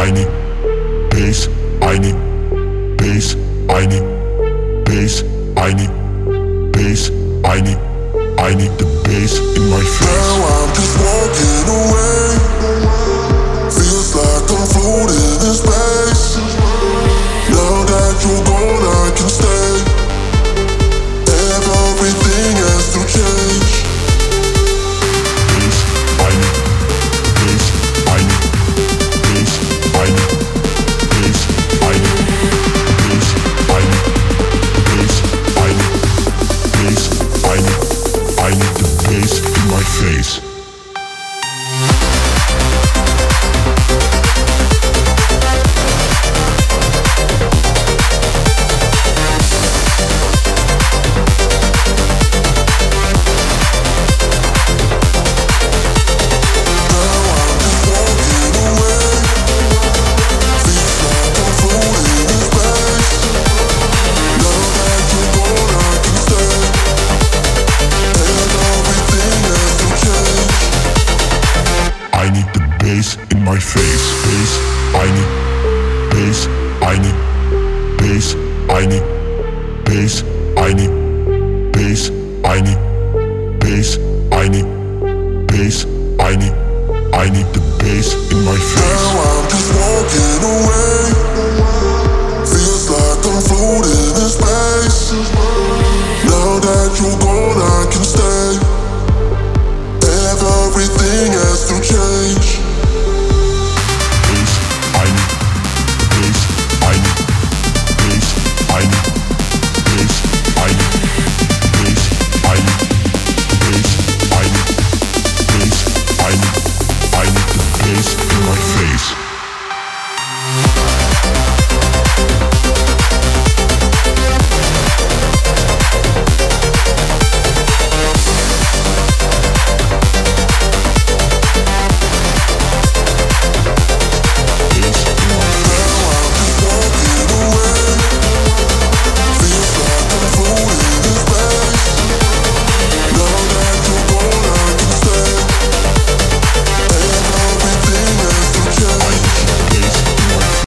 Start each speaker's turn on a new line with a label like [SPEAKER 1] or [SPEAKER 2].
[SPEAKER 1] einig, Pace, einig, Pace, einig, Pace, einig, Pace, I need the bass in face. my face. Bass, need Bass, I need Bass, I need Bass, I need Bass, I need Bass, I need Bass, I need. I need the bass in my face. Now I'm
[SPEAKER 2] just walking away. Feels like I'm floating.